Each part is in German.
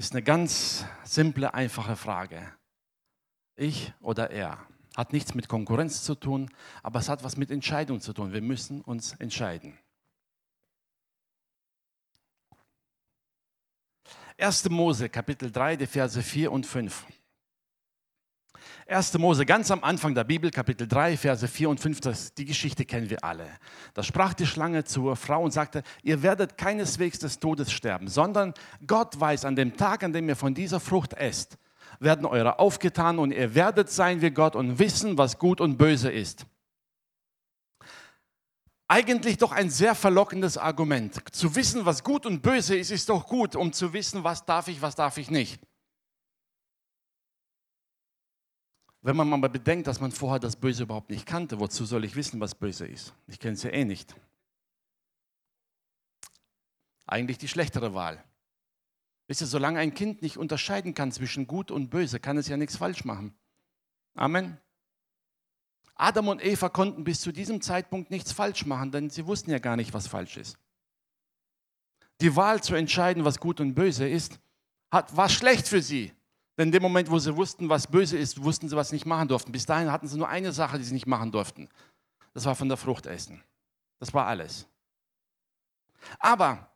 Ist eine ganz simple, einfache Frage. Ich oder er. Hat nichts mit Konkurrenz zu tun, aber es hat was mit Entscheidung zu tun. Wir müssen uns entscheiden. 1. Mose, Kapitel 3, die Verse 4 und 5. 1. Mose, ganz am Anfang der Bibel, Kapitel 3, Verse 4 und 5, das, die Geschichte kennen wir alle. Da sprach die Schlange zur Frau und sagte, ihr werdet keineswegs des Todes sterben, sondern Gott weiß, an dem Tag, an dem ihr von dieser Frucht esst, werden eure aufgetan und ihr werdet sein wie Gott und wissen, was gut und böse ist. Eigentlich doch ein sehr verlockendes Argument. Zu wissen, was gut und böse ist, ist doch gut, um zu wissen, was darf ich, was darf ich nicht. Wenn man mal bedenkt, dass man vorher das Böse überhaupt nicht kannte, wozu soll ich wissen, was böse ist? Ich kenne es ja eh nicht. Eigentlich die schlechtere Wahl. Wisst ihr, solange ein Kind nicht unterscheiden kann zwischen gut und böse, kann es ja nichts falsch machen. Amen. Adam und Eva konnten bis zu diesem Zeitpunkt nichts falsch machen, denn sie wussten ja gar nicht, was falsch ist. Die Wahl zu entscheiden, was gut und böse ist, hat, war schlecht für sie. Denn in dem Moment, wo sie wussten, was böse ist, wussten sie, was sie nicht machen durften. Bis dahin hatten sie nur eine Sache, die sie nicht machen durften. Das war von der Frucht essen. Das war alles. Aber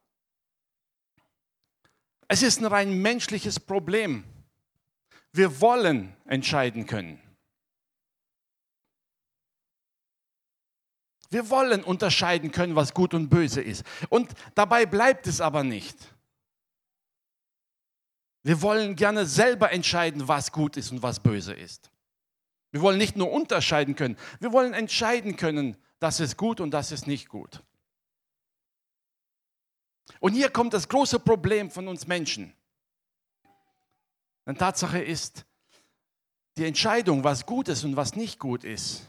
es ist ein rein menschliches Problem. Wir wollen entscheiden können. Wir wollen unterscheiden können, was gut und böse ist. Und dabei bleibt es aber nicht. Wir wollen gerne selber entscheiden, was gut ist und was böse ist. Wir wollen nicht nur unterscheiden können, wir wollen entscheiden können, das ist gut und das ist nicht gut. Und hier kommt das große Problem von uns Menschen. Denn Tatsache ist, die Entscheidung, was gut ist und was nicht gut ist,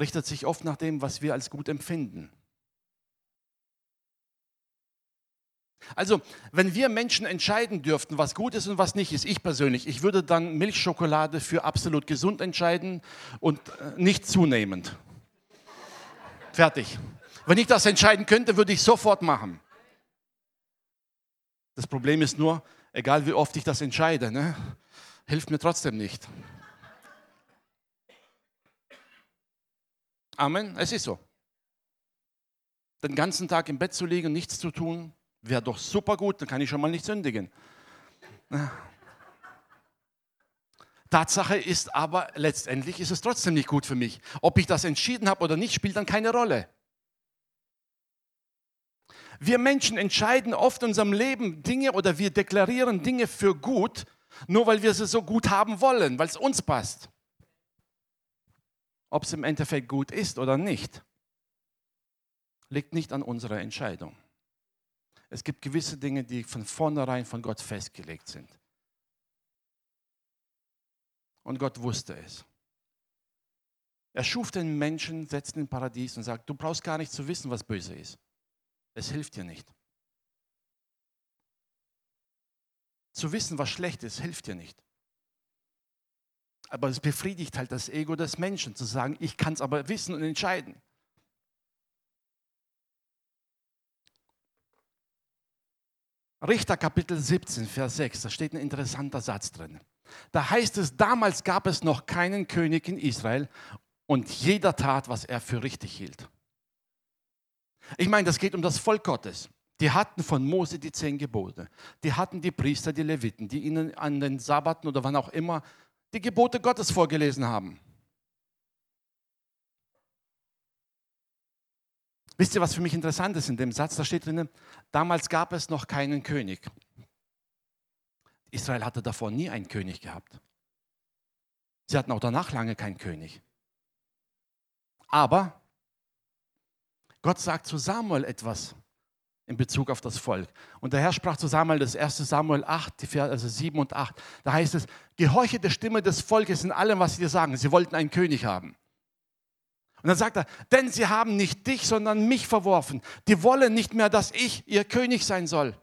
richtet sich oft nach dem, was wir als gut empfinden. Also, wenn wir Menschen entscheiden dürften, was gut ist und was nicht ist, ich persönlich, ich würde dann Milchschokolade für absolut gesund entscheiden und äh, nicht zunehmend. Fertig. Wenn ich das entscheiden könnte, würde ich sofort machen. Das Problem ist nur, egal wie oft ich das entscheide, ne, hilft mir trotzdem nicht. Amen, es ist so. Den ganzen Tag im Bett zu liegen, nichts zu tun, Wäre doch super gut, dann kann ich schon mal nicht sündigen. Tatsache ist aber, letztendlich ist es trotzdem nicht gut für mich. Ob ich das entschieden habe oder nicht, spielt dann keine Rolle. Wir Menschen entscheiden oft in unserem Leben Dinge oder wir deklarieren Dinge für gut, nur weil wir sie so gut haben wollen, weil es uns passt. Ob es im Endeffekt gut ist oder nicht, liegt nicht an unserer Entscheidung. Es gibt gewisse Dinge, die von vornherein von Gott festgelegt sind. Und Gott wusste es. Er schuf den Menschen, setzt ihn im Paradies und sagt, du brauchst gar nicht zu wissen, was böse ist. Es hilft dir nicht. Zu wissen, was schlecht ist, hilft dir nicht. Aber es befriedigt halt das Ego des Menschen, zu sagen, ich kann es aber wissen und entscheiden. Richter Kapitel 17, Vers 6, da steht ein interessanter Satz drin. Da heißt es, damals gab es noch keinen König in Israel und jeder tat, was er für richtig hielt. Ich meine, das geht um das Volk Gottes. Die hatten von Mose die zehn Gebote. Die hatten die Priester, die Leviten, die ihnen an den Sabbaten oder wann auch immer die Gebote Gottes vorgelesen haben. Wisst ihr, was für mich interessant ist in dem Satz? Da steht drinnen, damals gab es noch keinen König. Israel hatte davor nie einen König gehabt. Sie hatten auch danach lange keinen König. Aber Gott sagt zu Samuel etwas in Bezug auf das Volk. Und der Herr sprach zu Samuel, das 1. Samuel 8, also 7 und 8. Da heißt es, gehorche der Stimme des Volkes in allem, was sie dir sagen. Sie wollten einen König haben. Und dann sagt er, denn sie haben nicht dich, sondern mich verworfen. Die wollen nicht mehr, dass ich ihr König sein soll.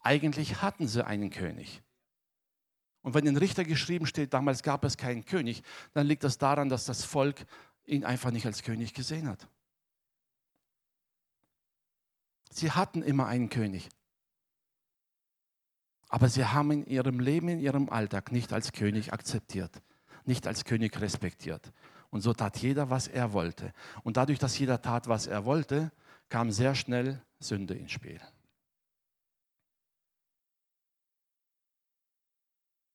Eigentlich hatten sie einen König. Und wenn in Richter geschrieben steht, damals gab es keinen König, dann liegt das daran, dass das Volk ihn einfach nicht als König gesehen hat. Sie hatten immer einen König. Aber sie haben in ihrem Leben, in ihrem Alltag nicht als König akzeptiert, nicht als König respektiert. Und so tat jeder, was er wollte. Und dadurch, dass jeder tat, was er wollte, kam sehr schnell Sünde ins Spiel.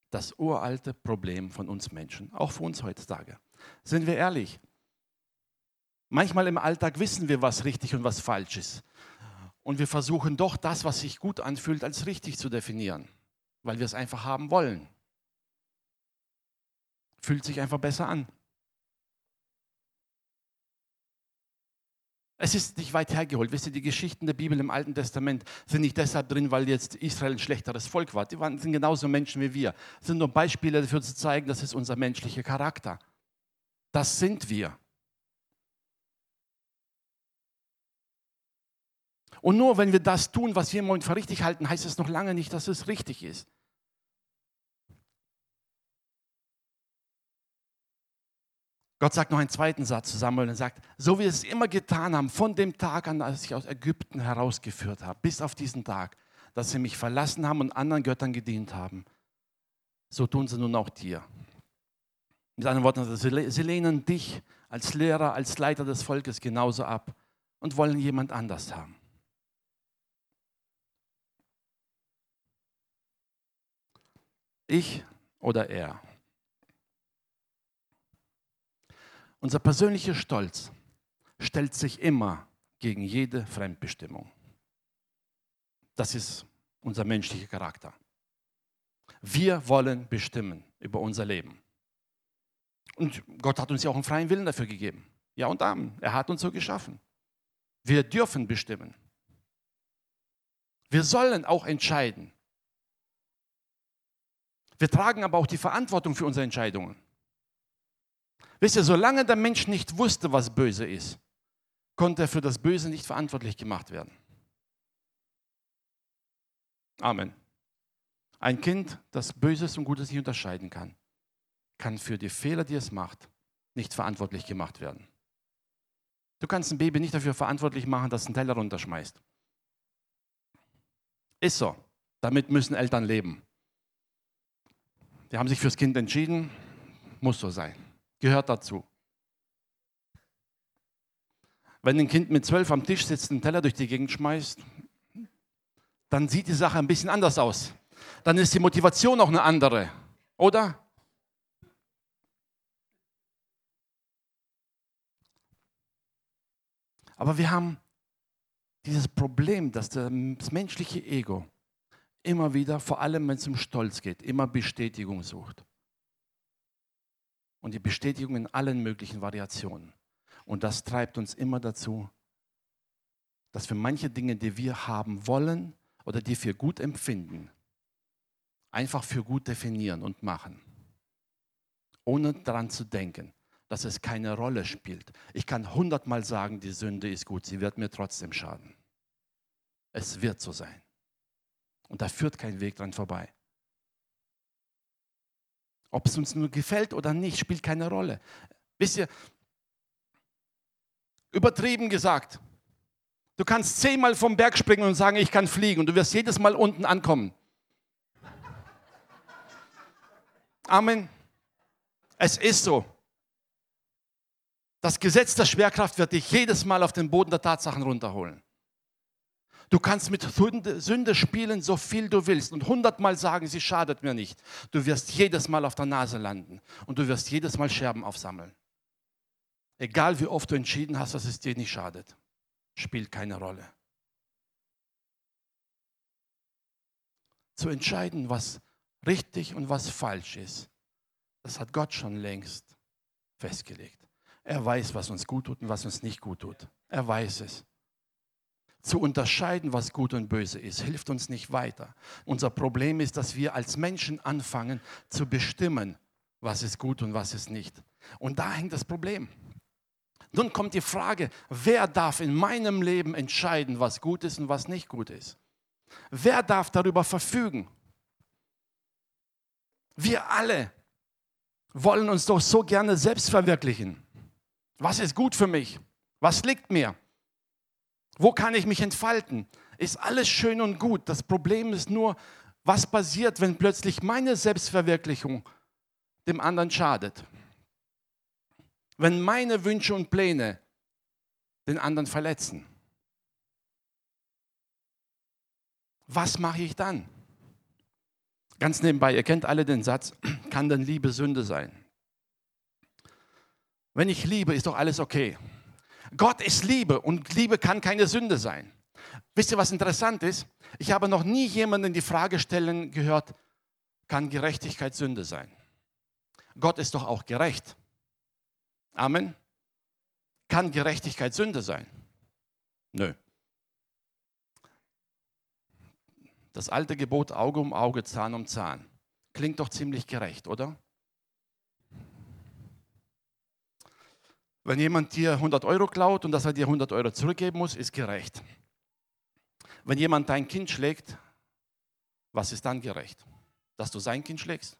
Das uralte Problem von uns Menschen, auch für uns heutzutage. Sind wir ehrlich? Manchmal im Alltag wissen wir, was richtig und was falsch ist. Und wir versuchen doch das, was sich gut anfühlt, als richtig zu definieren, weil wir es einfach haben wollen. Fühlt sich einfach besser an. Es ist nicht weit hergeholt. Wisst ihr, die Geschichten der Bibel im Alten Testament sind nicht deshalb drin, weil jetzt Israel ein schlechteres Volk war. Die waren, sind genauso Menschen wie wir. Das sind nur Beispiele dafür zu zeigen, das ist unser menschlicher Charakter. Das sind wir. Und nur wenn wir das tun, was wir im Moment für richtig halten, heißt es noch lange nicht, dass es richtig ist. Gott sagt noch einen zweiten Satz zu Samuel und sagt, so wie wir es immer getan haben, von dem Tag an, als ich aus Ägypten herausgeführt habe, bis auf diesen Tag, dass sie mich verlassen haben und anderen Göttern gedient haben, so tun sie nun auch dir. Mit anderen Worten, sie lehnen dich als Lehrer, als Leiter des Volkes genauso ab und wollen jemand anders haben. Ich oder er. Unser persönlicher Stolz stellt sich immer gegen jede Fremdbestimmung. Das ist unser menschlicher Charakter. Wir wollen bestimmen über unser Leben. Und Gott hat uns ja auch einen freien Willen dafür gegeben. Ja und Amen. Er hat uns so geschaffen. Wir dürfen bestimmen. Wir sollen auch entscheiden. Wir tragen aber auch die Verantwortung für unsere Entscheidungen. Wisst ihr, solange der Mensch nicht wusste, was böse ist, konnte er für das Böse nicht verantwortlich gemacht werden. Amen. Ein Kind, das Böses und Gutes nicht unterscheiden kann, kann für die Fehler, die es macht, nicht verantwortlich gemacht werden. Du kannst ein Baby nicht dafür verantwortlich machen, dass einen Teller runterschmeißt. Ist so. Damit müssen Eltern leben. Die haben sich fürs Kind entschieden, muss so sein gehört dazu. Wenn ein Kind mit zwölf am Tisch sitzt, einen Teller durch die Gegend schmeißt, dann sieht die Sache ein bisschen anders aus. Dann ist die Motivation auch eine andere, oder? Aber wir haben dieses Problem, dass das menschliche Ego immer wieder, vor allem wenn es um Stolz geht, immer Bestätigung sucht und die Bestätigung in allen möglichen Variationen. Und das treibt uns immer dazu, dass wir manche Dinge, die wir haben wollen oder die wir gut empfinden, einfach für gut definieren und machen, ohne daran zu denken, dass es keine Rolle spielt. Ich kann hundertmal sagen, die Sünde ist gut, sie wird mir trotzdem schaden. Es wird so sein. Und da führt kein Weg dran vorbei. Ob es uns nur gefällt oder nicht, spielt keine Rolle. Wisst ihr, übertrieben gesagt, du kannst zehnmal vom Berg springen und sagen, ich kann fliegen und du wirst jedes Mal unten ankommen. Amen. Es ist so. Das Gesetz der Schwerkraft wird dich jedes Mal auf den Boden der Tatsachen runterholen. Du kannst mit Sünde spielen, so viel du willst und hundertmal sagen, sie schadet mir nicht. Du wirst jedes Mal auf der Nase landen und du wirst jedes Mal Scherben aufsammeln. Egal wie oft du entschieden hast, dass es dir nicht schadet, spielt keine Rolle. Zu entscheiden, was richtig und was falsch ist, das hat Gott schon längst festgelegt. Er weiß, was uns gut tut und was uns nicht gut tut. Er weiß es zu unterscheiden, was gut und böse ist, hilft uns nicht weiter. Unser Problem ist, dass wir als Menschen anfangen zu bestimmen, was ist gut und was ist nicht. Und da hängt das Problem. Nun kommt die Frage, wer darf in meinem Leben entscheiden, was gut ist und was nicht gut ist? Wer darf darüber verfügen? Wir alle wollen uns doch so gerne selbst verwirklichen. Was ist gut für mich? Was liegt mir? Wo kann ich mich entfalten? Ist alles schön und gut. Das Problem ist nur, was passiert, wenn plötzlich meine Selbstverwirklichung dem anderen schadet? Wenn meine Wünsche und Pläne den anderen verletzen? Was mache ich dann? Ganz nebenbei, ihr kennt alle den Satz, kann denn Liebe Sünde sein? Wenn ich liebe, ist doch alles okay. Gott ist Liebe und Liebe kann keine Sünde sein. Wisst ihr, was interessant ist? Ich habe noch nie jemanden die Frage stellen gehört, kann Gerechtigkeit Sünde sein? Gott ist doch auch gerecht. Amen. Kann Gerechtigkeit Sünde sein? Nö. Das alte Gebot Auge um Auge, Zahn um Zahn. Klingt doch ziemlich gerecht, oder? Wenn jemand dir 100 Euro klaut und dass er dir 100 Euro zurückgeben muss, ist gerecht. Wenn jemand dein Kind schlägt, was ist dann gerecht? Dass du sein Kind schlägst?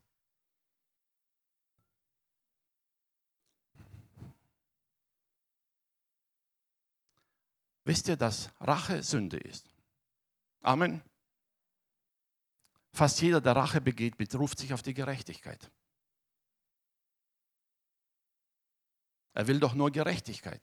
Wisst ihr, dass Rache Sünde ist? Amen. Fast jeder, der Rache begeht, beruft sich auf die Gerechtigkeit. Er will doch nur Gerechtigkeit.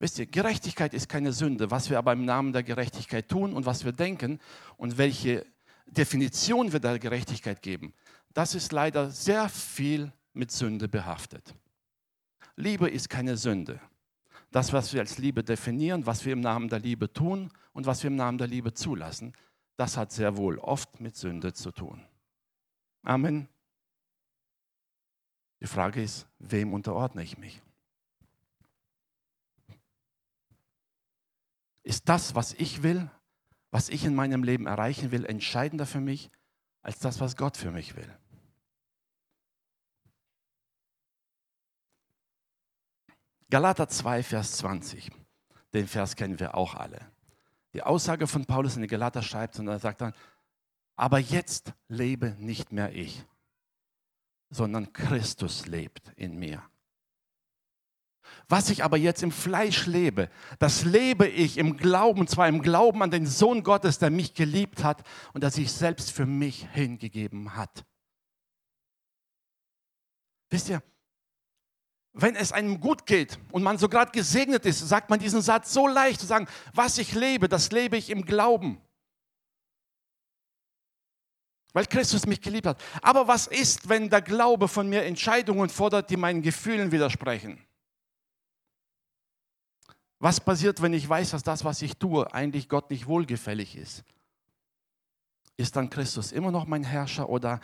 Wisst ihr, Gerechtigkeit ist keine Sünde. Was wir aber im Namen der Gerechtigkeit tun und was wir denken und welche Definition wir der Gerechtigkeit geben, das ist leider sehr viel mit Sünde behaftet. Liebe ist keine Sünde. Das, was wir als Liebe definieren, was wir im Namen der Liebe tun und was wir im Namen der Liebe zulassen, das hat sehr wohl oft mit Sünde zu tun. Amen. Die Frage ist, wem unterordne ich mich? Ist das, was ich will, was ich in meinem Leben erreichen will, entscheidender für mich als das, was Gott für mich will? Galater 2, Vers 20. Den Vers kennen wir auch alle. Die Aussage von Paulus in den Galater schreibt und er sagt dann, aber jetzt lebe nicht mehr ich, sondern Christus lebt in mir. Was ich aber jetzt im Fleisch lebe, das lebe ich im Glauben, zwar im Glauben an den Sohn Gottes, der mich geliebt hat und der sich selbst für mich hingegeben hat. Wisst ihr, wenn es einem gut geht und man so gerade gesegnet ist, sagt man diesen Satz so leicht zu sagen, was ich lebe, das lebe ich im Glauben. Weil Christus mich geliebt hat. Aber was ist, wenn der Glaube von mir Entscheidungen fordert, die meinen Gefühlen widersprechen? Was passiert, wenn ich weiß, dass das, was ich tue, eigentlich Gott nicht wohlgefällig ist? Ist dann Christus immer noch mein Herrscher oder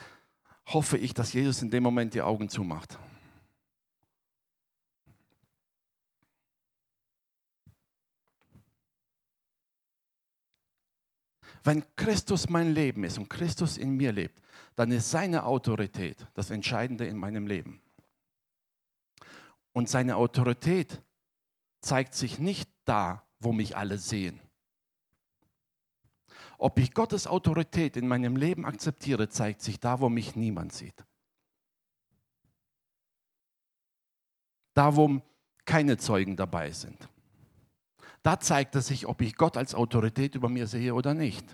hoffe ich, dass Jesus in dem Moment die Augen zumacht? Wenn Christus mein Leben ist und Christus in mir lebt, dann ist seine Autorität das Entscheidende in meinem Leben. Und seine Autorität zeigt sich nicht da, wo mich alle sehen. Ob ich Gottes Autorität in meinem Leben akzeptiere, zeigt sich da, wo mich niemand sieht. Da, wo keine Zeugen dabei sind. Da zeigt es sich, ob ich Gott als Autorität über mir sehe oder nicht.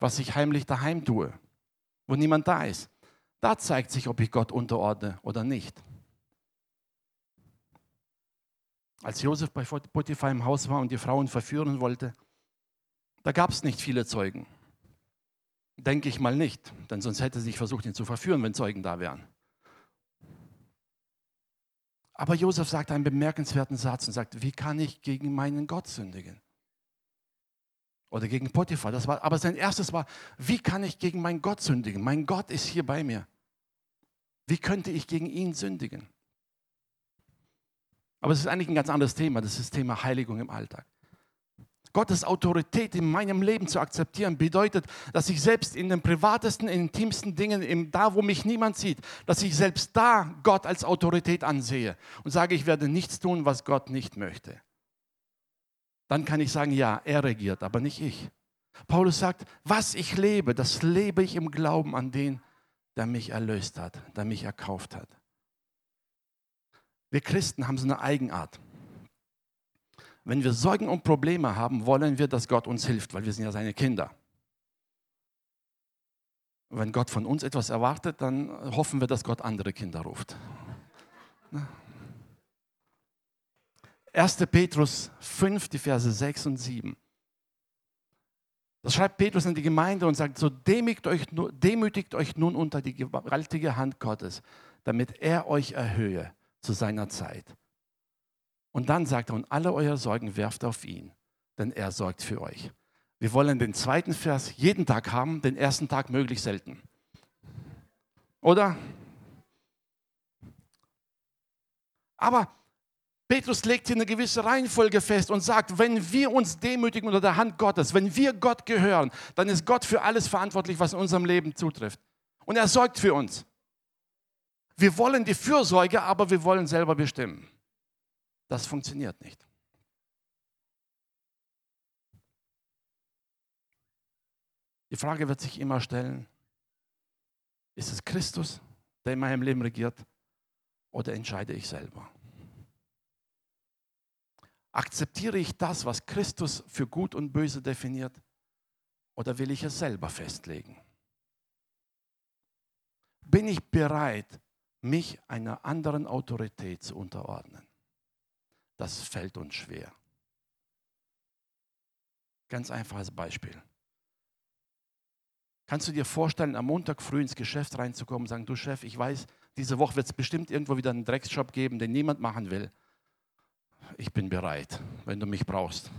Was ich heimlich daheim tue, wo niemand da ist. Da zeigt sich, ob ich Gott unterordne oder nicht. Als Josef bei Potiphar im Haus war und die Frauen verführen wollte, da gab es nicht viele Zeugen. Denke ich mal nicht, denn sonst hätte er sich versucht, ihn zu verführen, wenn Zeugen da wären. Aber Josef sagt einen bemerkenswerten Satz und sagt, wie kann ich gegen meinen Gott sündigen? Oder gegen Potiphar. Das war, aber sein erstes war, wie kann ich gegen meinen Gott sündigen? Mein Gott ist hier bei mir. Wie könnte ich gegen ihn sündigen? Aber es ist eigentlich ein ganz anderes Thema. Das ist das Thema Heiligung im Alltag. Gottes Autorität in meinem Leben zu akzeptieren, bedeutet, dass ich selbst in den privatesten, intimsten Dingen, da wo mich niemand sieht, dass ich selbst da Gott als Autorität ansehe und sage, ich werde nichts tun, was Gott nicht möchte. Dann kann ich sagen, ja, er regiert, aber nicht ich. Paulus sagt, was ich lebe, das lebe ich im Glauben an den, der mich erlöst hat, der mich erkauft hat. Wir Christen haben so eine Eigenart. Wenn wir Sorgen und Probleme haben, wollen wir, dass Gott uns hilft, weil wir sind ja seine Kinder. Wenn Gott von uns etwas erwartet, dann hoffen wir, dass Gott andere Kinder ruft. 1. Petrus 5, die Verse 6 und 7. Das schreibt Petrus in die Gemeinde und sagt, so demütigt euch, demütigt euch nun unter die gewaltige Hand Gottes, damit er euch erhöhe zu seiner Zeit. Und dann sagt er, und alle eure Sorgen werft auf ihn, denn er sorgt für euch. Wir wollen den zweiten Vers jeden Tag haben, den ersten Tag möglichst selten. Oder? Aber Petrus legt hier eine gewisse Reihenfolge fest und sagt, wenn wir uns demütigen unter der Hand Gottes, wenn wir Gott gehören, dann ist Gott für alles verantwortlich, was in unserem Leben zutrifft. Und er sorgt für uns. Wir wollen die Fürsorge, aber wir wollen selber bestimmen. Das funktioniert nicht. Die Frage wird sich immer stellen, ist es Christus, der in meinem Leben regiert, oder entscheide ich selber? Akzeptiere ich das, was Christus für gut und böse definiert, oder will ich es selber festlegen? Bin ich bereit, mich einer anderen Autorität zu unterordnen? Das fällt uns schwer. Ganz einfaches Beispiel. Kannst du dir vorstellen, am Montag früh ins Geschäft reinzukommen und sagen, du Chef, ich weiß, diese Woche wird es bestimmt irgendwo wieder einen Drecksjob geben, den niemand machen will ich bin bereit, wenn du mich brauchst.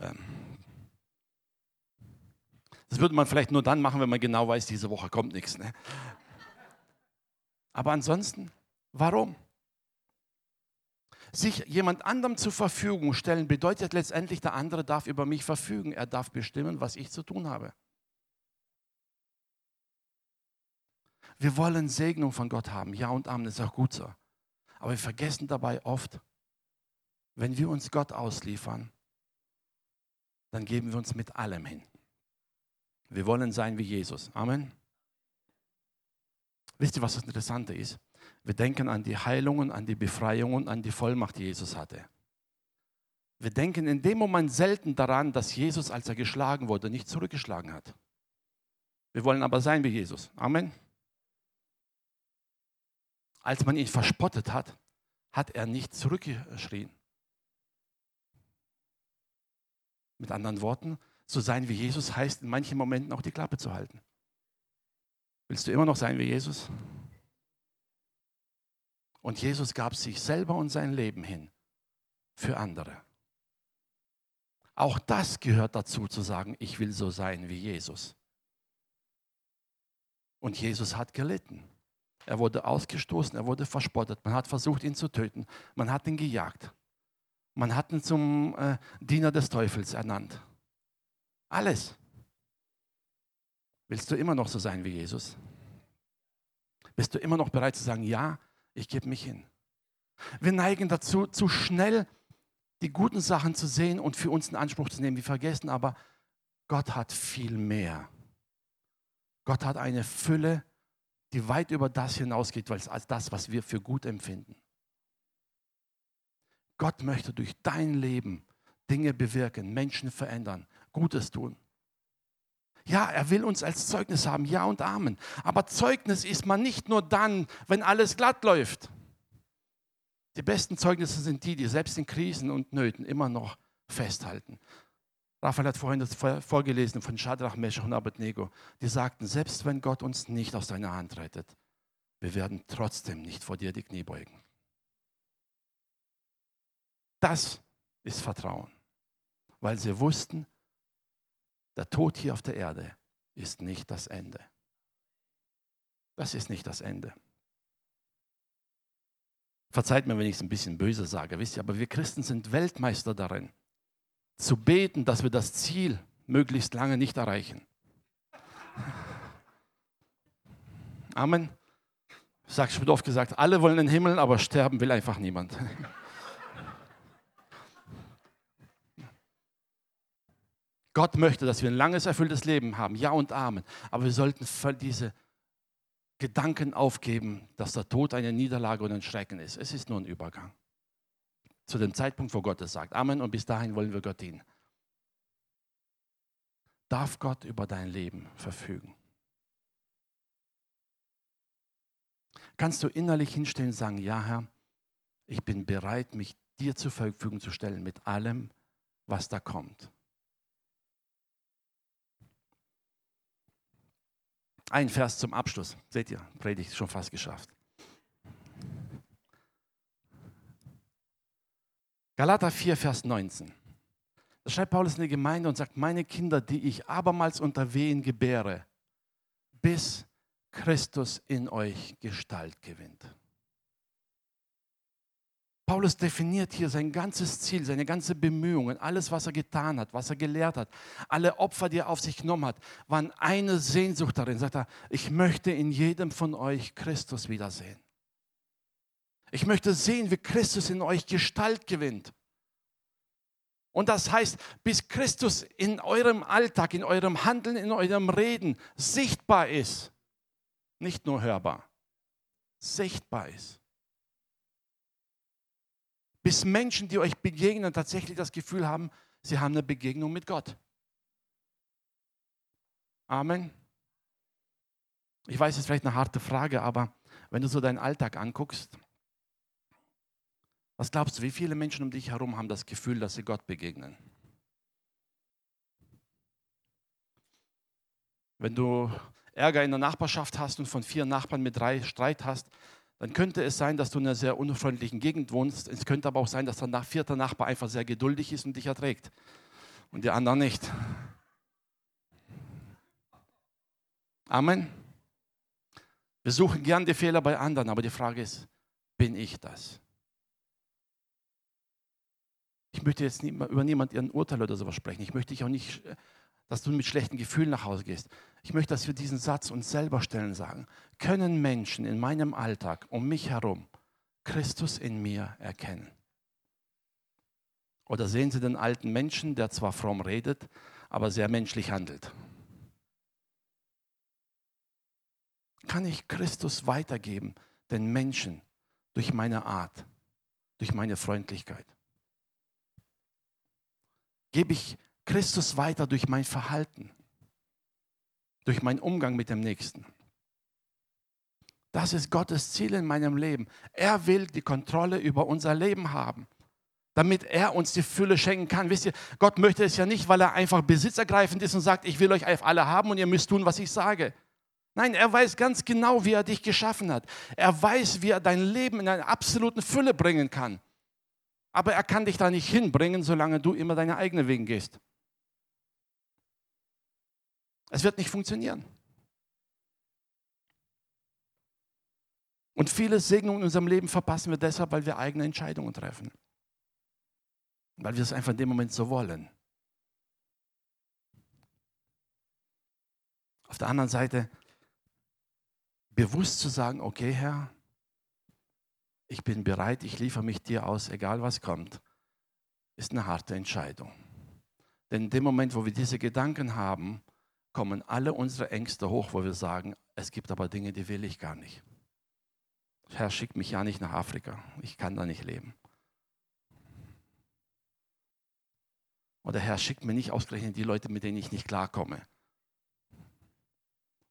Ähm. Das würde man vielleicht nur dann machen, wenn man genau weiß, diese Woche kommt nichts. Ne? Aber ansonsten, warum? Sich jemand anderem zur Verfügung stellen bedeutet letztendlich, der andere darf über mich verfügen. Er darf bestimmen, was ich zu tun habe. Wir wollen Segnung von Gott haben. Ja und Amen, ist auch gut so. Aber wir vergessen dabei oft, wenn wir uns Gott ausliefern, dann geben wir uns mit allem hin. Wir wollen sein wie Jesus. Amen. Wisst ihr, was das Interessante ist? Wir denken an die Heilungen, an die Befreiungen, an die Vollmacht, die Jesus hatte. Wir denken in dem Moment selten daran, dass Jesus, als er geschlagen wurde, nicht zurückgeschlagen hat. Wir wollen aber sein wie Jesus. Amen. Als man ihn verspottet hat, hat er nicht zurückgeschrien. Mit anderen Worten, so sein wie Jesus heißt in manchen Momenten auch die Klappe zu halten. Willst du immer noch sein wie Jesus? Und Jesus gab sich selber und sein Leben hin für andere. Auch das gehört dazu zu sagen, ich will so sein wie Jesus. Und Jesus hat gelitten. Er wurde ausgestoßen, er wurde verspottet. Man hat versucht, ihn zu töten. Man hat ihn gejagt. Man hat ihn zum äh, Diener des Teufels ernannt. Alles. Willst du immer noch so sein wie Jesus? Bist du immer noch bereit zu sagen, ja, ich gebe mich hin? Wir neigen dazu, zu schnell die guten Sachen zu sehen und für uns in Anspruch zu nehmen. Wir vergessen aber, Gott hat viel mehr. Gott hat eine Fülle die weit über das hinausgeht, als das, was wir für gut empfinden. Gott möchte durch dein Leben Dinge bewirken, Menschen verändern, Gutes tun. Ja, er will uns als Zeugnis haben, ja und Amen. Aber Zeugnis ist man nicht nur dann, wenn alles glatt läuft. Die besten Zeugnisse sind die, die selbst in Krisen und Nöten immer noch festhalten. Raphael hat vorhin das vorgelesen von Shadrach, Meshach und Abednego. Die sagten, selbst wenn Gott uns nicht aus deiner Hand rettet, wir werden trotzdem nicht vor dir die Knie beugen. Das ist Vertrauen, weil sie wussten, der Tod hier auf der Erde ist nicht das Ende. Das ist nicht das Ende. Verzeiht mir, wenn ich es ein bisschen böse sage, wisst ihr, aber wir Christen sind Weltmeister darin, zu beten, dass wir das Ziel möglichst lange nicht erreichen. Amen. Ich sage schon oft gesagt, alle wollen den Himmel, aber sterben will einfach niemand. Gott möchte, dass wir ein langes, erfülltes Leben haben. Ja und Amen. Aber wir sollten diese Gedanken aufgeben, dass der Tod eine Niederlage und ein Schrecken ist. Es ist nur ein Übergang. Zu dem Zeitpunkt, wo Gott es sagt. Amen. Und bis dahin wollen wir Gott dienen. Darf Gott über dein Leben verfügen? Kannst du innerlich hinstellen und sagen, ja Herr, ich bin bereit, mich dir zur Verfügung zu stellen mit allem, was da kommt. Ein Vers zum Abschluss. Seht ihr, Predigt schon fast geschafft. Galater 4, Vers 19. Da schreibt Paulus in die Gemeinde und sagt, meine Kinder, die ich abermals unter Wehen gebäre, bis Christus in euch Gestalt gewinnt. Paulus definiert hier sein ganzes Ziel, seine ganzen Bemühungen, alles, was er getan hat, was er gelehrt hat, alle Opfer, die er auf sich genommen hat, waren eine Sehnsucht darin. Sagt er, ich möchte in jedem von euch Christus wiedersehen. Ich möchte sehen, wie Christus in euch Gestalt gewinnt. Und das heißt, bis Christus in eurem Alltag, in eurem Handeln, in eurem Reden sichtbar ist, nicht nur hörbar, sichtbar ist bis Menschen, die euch begegnen, tatsächlich das Gefühl haben, sie haben eine Begegnung mit Gott. Amen. Ich weiß, es ist vielleicht eine harte Frage, aber wenn du so deinen Alltag anguckst, was glaubst du, wie viele Menschen um dich herum haben das Gefühl, dass sie Gott begegnen? Wenn du Ärger in der Nachbarschaft hast und von vier Nachbarn mit drei Streit hast, dann könnte es sein, dass du in einer sehr unfreundlichen Gegend wohnst. Es könnte aber auch sein, dass der vierte Nachbar einfach sehr geduldig ist und dich erträgt und die anderen nicht. Amen. Wir suchen gern die Fehler bei anderen, aber die Frage ist, bin ich das? Ich möchte jetzt über niemand ihren Urteil oder sowas sprechen. Ich möchte dich auch nicht dass du mit schlechten Gefühlen nach Hause gehst. Ich möchte, dass wir diesen Satz uns selber stellen sagen. Können Menschen in meinem Alltag um mich herum Christus in mir erkennen? Oder sehen sie den alten Menschen, der zwar fromm redet, aber sehr menschlich handelt? Kann ich Christus weitergeben den Menschen durch meine Art, durch meine Freundlichkeit? Gebe ich Christus weiter durch mein Verhalten, durch meinen Umgang mit dem Nächsten. Das ist Gottes Ziel in meinem Leben. Er will die Kontrolle über unser Leben haben, damit er uns die Fülle schenken kann. Wisst ihr, Gott möchte es ja nicht, weil er einfach besitzergreifend ist und sagt, ich will euch alle haben und ihr müsst tun, was ich sage. Nein, er weiß ganz genau, wie er dich geschaffen hat. Er weiß, wie er dein Leben in eine absolute Fülle bringen kann. Aber er kann dich da nicht hinbringen, solange du immer deine eigenen Wege gehst. Es wird nicht funktionieren. Und viele Segnungen in unserem Leben verpassen wir deshalb, weil wir eigene Entscheidungen treffen. Weil wir es einfach in dem Moment so wollen. Auf der anderen Seite, bewusst zu sagen, okay Herr, ich bin bereit, ich liefere mich dir aus, egal was kommt, ist eine harte Entscheidung. Denn in dem Moment, wo wir diese Gedanken haben, kommen alle unsere Ängste hoch, wo wir sagen, es gibt aber Dinge, die will ich gar nicht. Herr, schick mich ja nicht nach Afrika. Ich kann da nicht leben. Oder Herr, schickt mir nicht ausgerechnet die Leute, mit denen ich nicht klarkomme.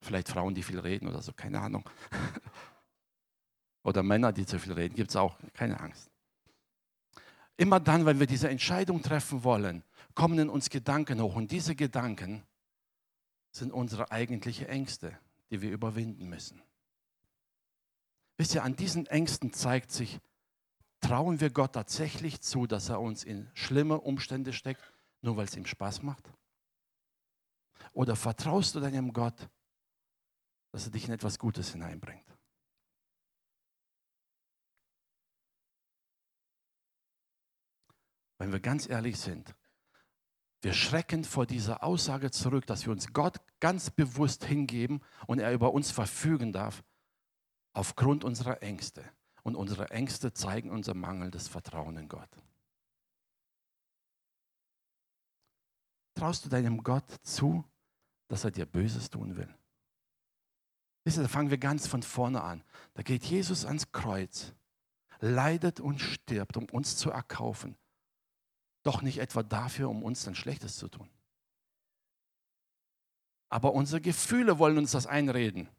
Vielleicht Frauen, die viel reden oder so, keine Ahnung. oder Männer, die zu viel reden, gibt es auch, keine Angst. Immer dann, wenn wir diese Entscheidung treffen wollen, kommen in uns Gedanken hoch. Und diese Gedanken sind unsere eigentlichen Ängste, die wir überwinden müssen. Wisst ihr, an diesen Ängsten zeigt sich, trauen wir Gott tatsächlich zu, dass er uns in schlimme Umstände steckt, nur weil es ihm Spaß macht? Oder vertraust du deinem Gott, dass er dich in etwas Gutes hineinbringt? Wenn wir ganz ehrlich sind, wir schrecken vor dieser Aussage zurück, dass wir uns Gott ganz bewusst hingeben und er über uns verfügen darf, aufgrund unserer Ängste. Und unsere Ängste zeigen unser mangelndes Vertrauen in Gott. Traust du deinem Gott zu, dass er dir Böses tun will? Wisst ihr, da fangen wir ganz von vorne an. Da geht Jesus ans Kreuz, leidet und stirbt, um uns zu erkaufen. Doch nicht etwa dafür, um uns dann Schlechtes zu tun. Aber unsere Gefühle wollen uns das einreden.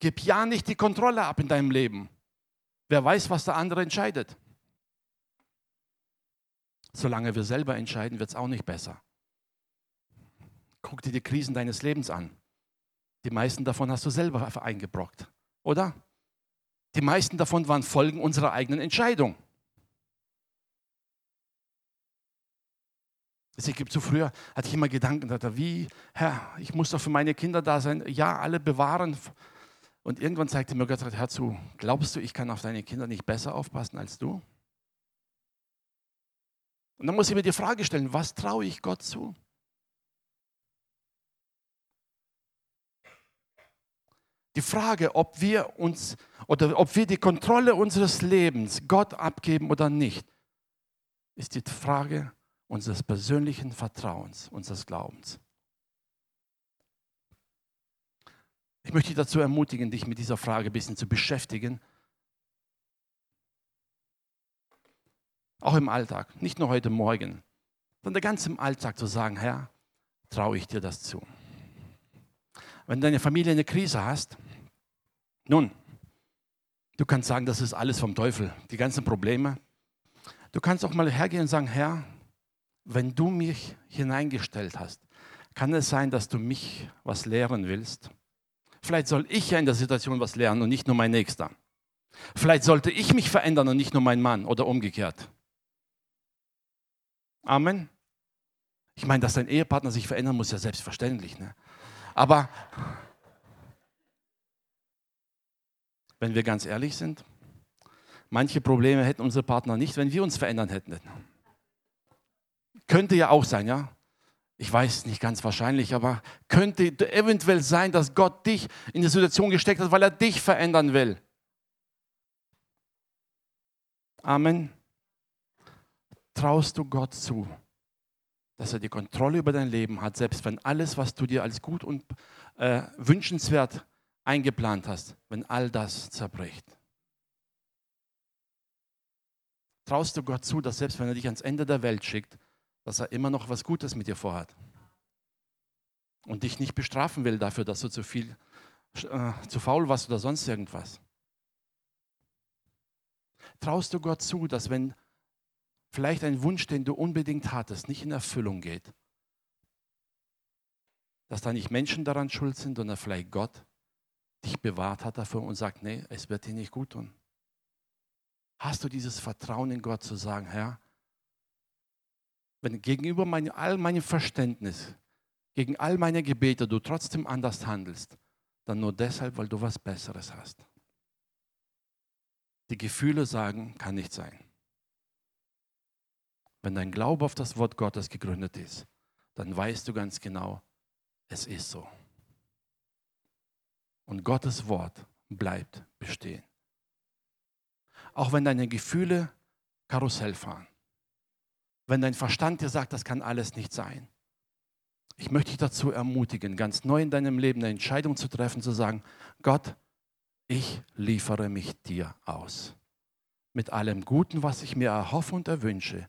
Gib ja nicht die Kontrolle ab in deinem Leben. Wer weiß, was der andere entscheidet. Solange wir selber entscheiden, wird es auch nicht besser. Guck dir die Krisen deines Lebens an. Die meisten davon hast du selber eingebrockt, oder? Die meisten davon waren Folgen unserer eigenen Entscheidung. Ich gibt so früher, hatte ich immer Gedanken, dachte, wie, Herr, ich muss doch für meine Kinder da sein. Ja, alle bewahren. Und irgendwann zeigte mir Gott, Herr zu, glaubst du, ich kann auf deine Kinder nicht besser aufpassen als du? Und dann muss ich mir die Frage stellen, was traue ich Gott zu? Die Frage, ob wir uns oder ob wir die Kontrolle unseres Lebens Gott abgeben oder nicht, ist die Frage unseres persönlichen Vertrauens, unseres Glaubens. Ich möchte dich dazu ermutigen, dich mit dieser Frage ein bisschen zu beschäftigen. Auch im Alltag, nicht nur heute Morgen, sondern ganz im Alltag zu sagen, Herr, traue ich dir das zu. Wenn deine Familie eine Krise hast, nun, du kannst sagen, das ist alles vom Teufel, die ganzen Probleme. Du kannst auch mal hergehen und sagen, Herr, wenn du mich hineingestellt hast, kann es sein, dass du mich was lehren willst? Vielleicht soll ich ja in der Situation was lernen und nicht nur mein Nächster. Vielleicht sollte ich mich verändern und nicht nur mein Mann oder umgekehrt. Amen. Ich meine, dass dein Ehepartner sich verändern muss, ja selbstverständlich. Ne? Aber wenn wir ganz ehrlich sind, manche Probleme hätten unsere Partner nicht, wenn wir uns verändern hätten. Könnte ja auch sein, ja. Ich weiß nicht ganz wahrscheinlich, aber könnte eventuell sein, dass Gott dich in die Situation gesteckt hat, weil er dich verändern will. Amen. Traust du Gott zu, dass er die Kontrolle über dein Leben hat, selbst wenn alles, was du dir als gut und äh, wünschenswert eingeplant hast, wenn all das zerbricht? Traust du Gott zu, dass selbst wenn er dich ans Ende der Welt schickt, dass er immer noch was Gutes mit dir vorhat? Und dich nicht bestrafen will dafür, dass du zu viel, äh, zu faul warst oder sonst irgendwas? Traust du Gott zu, dass wenn vielleicht ein Wunsch, den du unbedingt hattest, nicht in Erfüllung geht, dass da nicht Menschen daran schuld sind, sondern vielleicht Gott dich bewahrt hat dafür und sagt, nee, es wird dir nicht gut tun. Hast du dieses Vertrauen in Gott zu sagen, Herr, wenn gegenüber mein, all meinem Verständnis, gegen all meine Gebete du trotzdem anders handelst, dann nur deshalb, weil du was Besseres hast. Die Gefühle sagen, kann nicht sein. Wenn dein Glaube auf das Wort Gottes gegründet ist, dann weißt du ganz genau, es ist so. Und Gottes Wort bleibt bestehen. Auch wenn deine Gefühle Karussell fahren. Wenn dein Verstand dir sagt, das kann alles nicht sein. Ich möchte dich dazu ermutigen, ganz neu in deinem Leben eine Entscheidung zu treffen, zu sagen, Gott, ich liefere mich dir aus. Mit allem Guten, was ich mir erhoffe und erwünsche,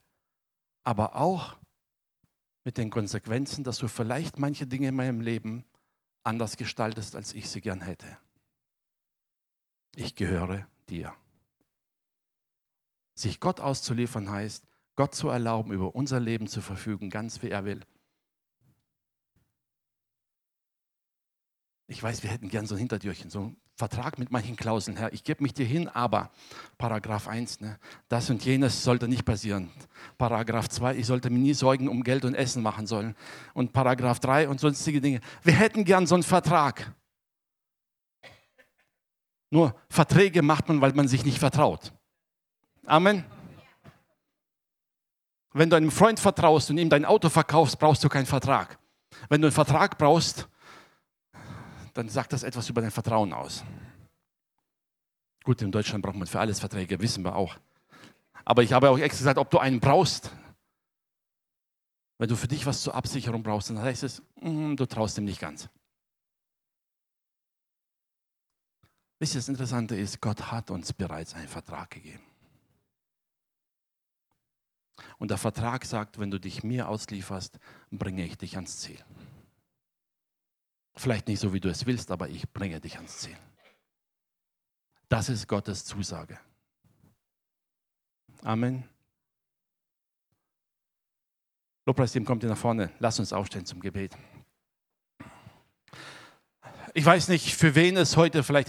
aber auch mit den Konsequenzen, dass du vielleicht manche Dinge in meinem Leben anders gestaltest, als ich sie gern hätte. Ich gehöre dir. Sich Gott auszuliefern heißt, Gott zu erlauben, über unser Leben zu verfügen, ganz wie er will. Ich weiß, wir hätten gern so ein Hintertürchen, so ein Vertrag mit manchen Klauseln, Herr, ich gebe mich dir hin, aber Paragraph 1, ne, das und jenes sollte nicht passieren. Paragraph 2, ich sollte mir nie Sorgen um Geld und Essen machen sollen. Und Paragraph 3 und sonstige Dinge. Wir hätten gern so einen Vertrag. Nur Verträge macht man, weil man sich nicht vertraut. Amen. Wenn du einem Freund vertraust und ihm dein Auto verkaufst, brauchst du keinen Vertrag. Wenn du einen Vertrag brauchst, dann sagt das etwas über dein Vertrauen aus. Gut, in Deutschland braucht man für alles Verträge, wissen wir auch. Aber ich habe auch extra gesagt, ob du einen brauchst. Wenn du für dich was zur Absicherung brauchst, dann heißt es, mm, du traust ihm nicht ganz. Wisst ihr, das Interessante ist, Gott hat uns bereits einen Vertrag gegeben. Und der Vertrag sagt, wenn du dich mir auslieferst, bringe ich dich ans Ziel. Vielleicht nicht so, wie du es willst, aber ich bringe dich ans Ziel. Das ist Gottes Zusage. Amen. Lobpreisteam kommt hier nach vorne. Lass uns aufstehen zum Gebet. Ich weiß nicht, für wen es heute vielleicht